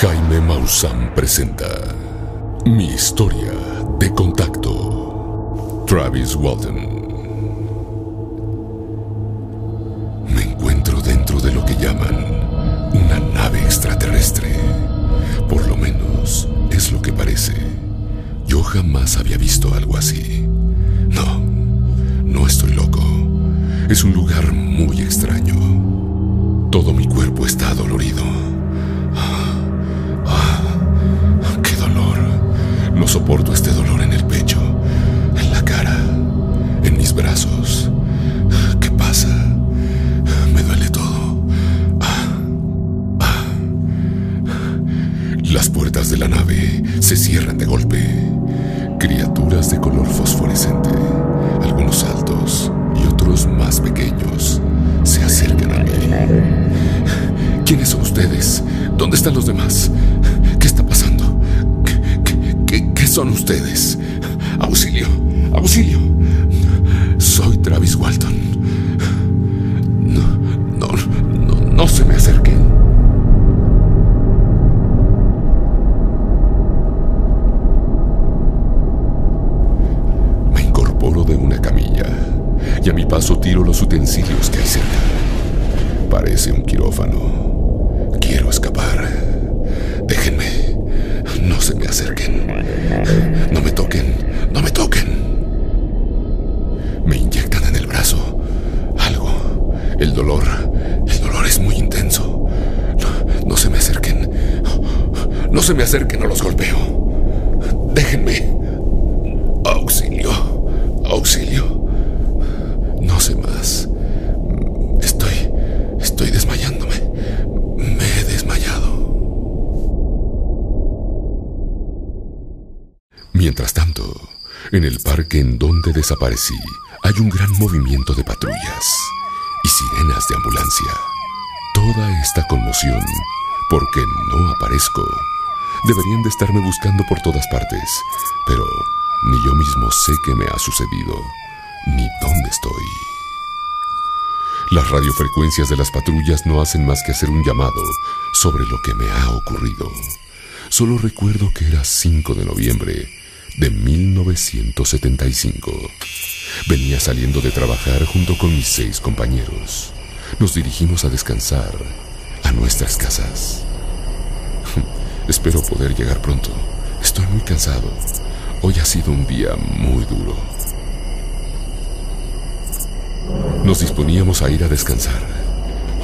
Jaime Maussan presenta Mi historia de contacto. Travis Walton. Me encuentro dentro de lo que llaman una nave extraterrestre. Por lo menos es lo que parece. Yo jamás había visto algo así. No, no estoy loco. Es un lugar muy extraño. Todo mi cuerpo está dolorido. Soporto este dolor en el pecho, en la cara, en mis brazos. ¿Qué pasa? Me duele todo. Las puertas de la nave se cierran de golpe. Criaturas de color fosforescente, algunos altos y otros más pequeños, se acercan a mí. ¿Quiénes son ustedes? ¿Dónde están los demás? Son ustedes? Auxilio, auxilio. Soy Travis Walton. No, no, no, no se me acerquen. Me incorporo de una camilla y a mi paso tiro los utensilios que hay cerca. Parece un quirófano. Quiero escapar. Déjenme. No se me acerquen. Se me acerquen o los golpeo. Déjenme. Auxilio. Auxilio. No sé más. Estoy. Estoy desmayándome. Me he desmayado. Mientras tanto, en el parque en donde desaparecí, hay un gran movimiento de patrullas y sirenas de ambulancia. Toda esta conmoción, porque no aparezco, deberían de estarme buscando por todas partes, pero ni yo mismo sé qué me ha sucedido, ni dónde estoy. Las radiofrecuencias de las patrullas no hacen más que hacer un llamado sobre lo que me ha ocurrido. Solo recuerdo que era 5 de noviembre de 1975. Venía saliendo de trabajar junto con mis seis compañeros. Nos dirigimos a descansar a nuestras casas. Espero poder llegar pronto. Estoy muy cansado. Hoy ha sido un día muy duro. Nos disponíamos a ir a descansar.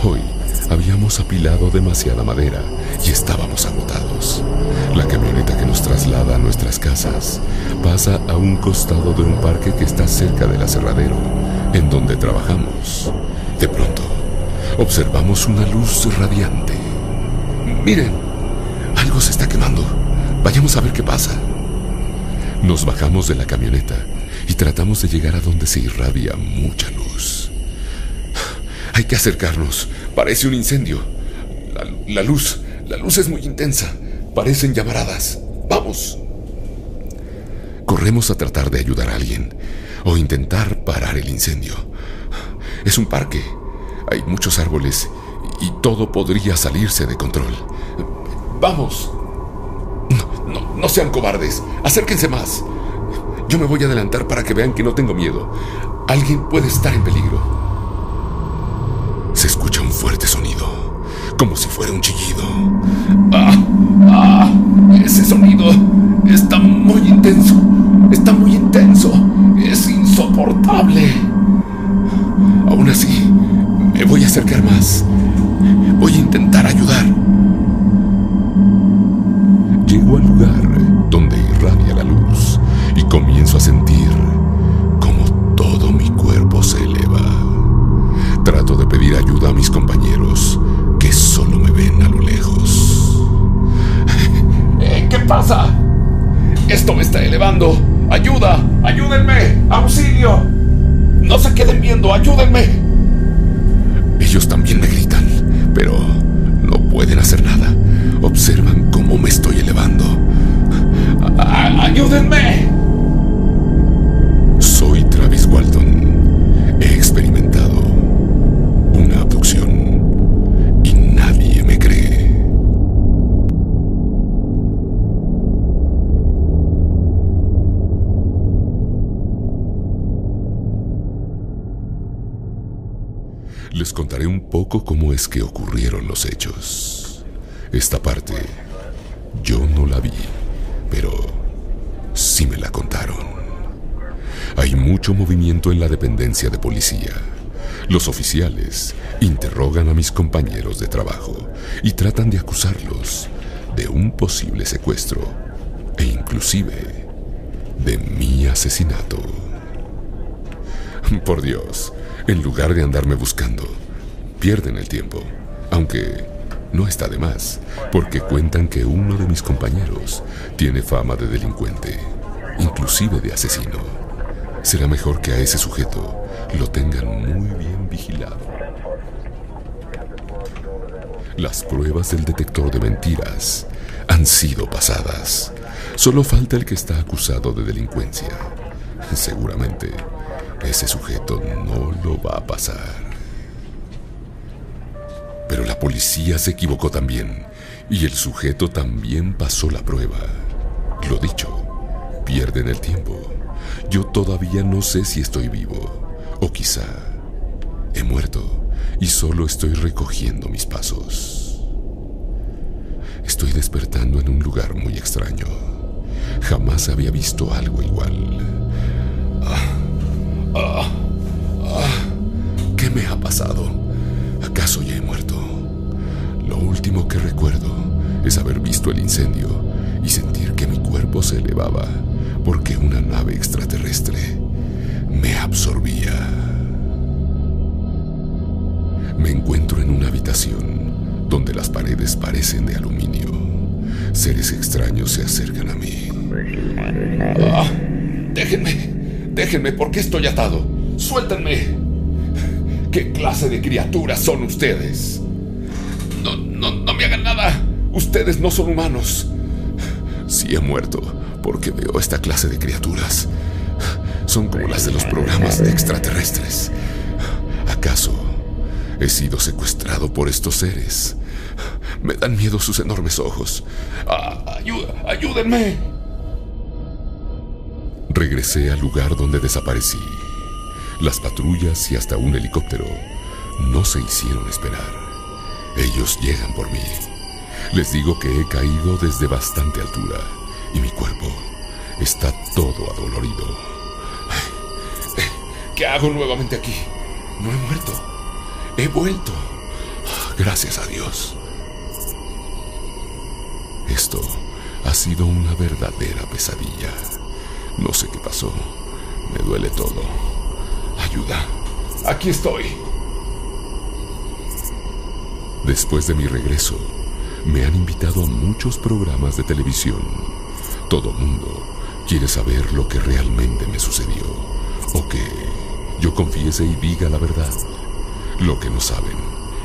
Hoy habíamos apilado demasiada madera y estábamos agotados. La camioneta que nos traslada a nuestras casas pasa a un costado de un parque que está cerca del aserradero, en donde trabajamos. De pronto, observamos una luz radiante. Miren, algo se está quemando. Vayamos a ver qué pasa. Nos bajamos de la camioneta y tratamos de llegar a donde se irradia mucha luz. Hay que acercarnos. Parece un incendio. La, luz, la luz es muy intensa. Parecen llamaradas. Vamos. Corremos a tratar de ayudar a alguien o intentar parar el incendio. Es un parque. Hay muchos árboles y todo podría salirse de control. Vamos. No, no, no sean cobardes. Acérquense más. Yo me voy a adelantar para que vean que no tengo miedo. Alguien puede estar en peligro. Se escucha un fuerte sonido, como si fuera un chillido. ¡Ah! ¡Ah! Ese sonido está muy intenso. Está muy intenso. Es insoportable. Aún así, me voy a acercar más. Voy a intentar Llego al lugar donde irradia la luz y comienzo a sentir como todo mi cuerpo se eleva. Trato de pedir ayuda a mis compañeros, que solo me ven a lo lejos. Eh, ¿Qué pasa? Esto me está elevando. ¡Ayuda! ¡Ayúdenme! ¡Auxilio! No se queden viendo, ayúdenme. Ellos también me gritan, pero no pueden hacer nada. Observan cómo me estoy elevando. ¡Ayúdenme! Soy Travis Walton. He experimentado una abducción y nadie me cree. Les contaré un poco cómo es que ocurrieron los hechos. Esta parte yo no la vi, pero sí me la contaron. Hay mucho movimiento en la dependencia de policía. Los oficiales interrogan a mis compañeros de trabajo y tratan de acusarlos de un posible secuestro e inclusive de mi asesinato. Por Dios, en lugar de andarme buscando, pierden el tiempo, aunque no está de más, porque cuentan que uno de mis compañeros tiene fama de delincuente, inclusive de asesino. Será mejor que a ese sujeto lo tengan muy bien vigilado. Las pruebas del detector de mentiras han sido pasadas. Solo falta el que está acusado de delincuencia. Seguramente ese sujeto no lo va a pasar. Pero la policía se equivocó también y el sujeto también pasó la prueba. Lo dicho, pierden el tiempo. Yo todavía no sé si estoy vivo o quizá he muerto y solo estoy recogiendo mis pasos. Estoy despertando en un lugar muy extraño. Jamás había visto algo igual. Ah, ah, ah. ¿Qué me ha pasado? ¿Acaso ya he muerto? Lo último que recuerdo es haber visto el incendio y sentir que mi cuerpo se elevaba porque una nave extraterrestre me absorbía. Me encuentro en una habitación donde las paredes parecen de aluminio. Seres extraños se acercan a mí. Ah, déjenme, déjenme, ¿por qué estoy atado? Suéltenme. ¿Qué clase de criaturas son ustedes? No, no, me hagan nada. Ustedes no son humanos. Sí he muerto porque veo esta clase de criaturas. Son como las de los programas extraterrestres. ¿Acaso He sido secuestrado por estos seres. Me dan miedo sus enormes ojos. Ah, ¡Ayúdenme! Regresé al lugar donde desaparecí. Las patrullas y hasta un helicóptero no se hicieron esperar. Ellos llegan por mí. Les digo que he caído desde bastante altura y mi cuerpo está todo adolorido. ¿Qué hago nuevamente aquí? No he muerto. He vuelto. Gracias a Dios. Esto ha sido una verdadera pesadilla. No sé qué pasó. Me duele todo. Ayuda. Aquí estoy. Después de mi regreso, me han invitado a muchos programas de televisión. Todo mundo quiere saber lo que realmente me sucedió. O que yo confiese y diga la verdad. Lo que no saben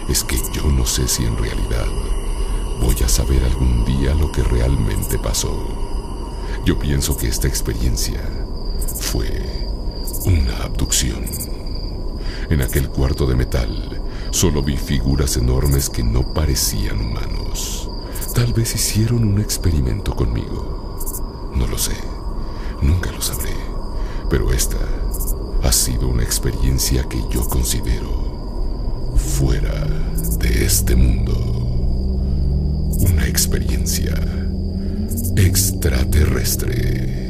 es que yo no sé si en realidad voy a saber algún día lo que realmente pasó. Yo pienso que esta experiencia fue una abducción. En aquel cuarto de metal solo vi figuras enormes que no parecían humanos. Tal vez hicieron un experimento conmigo. No lo sé. Nunca lo sabré. Pero esta ha sido una experiencia que yo considero fuera de este mundo. Una experiencia extraterrestre.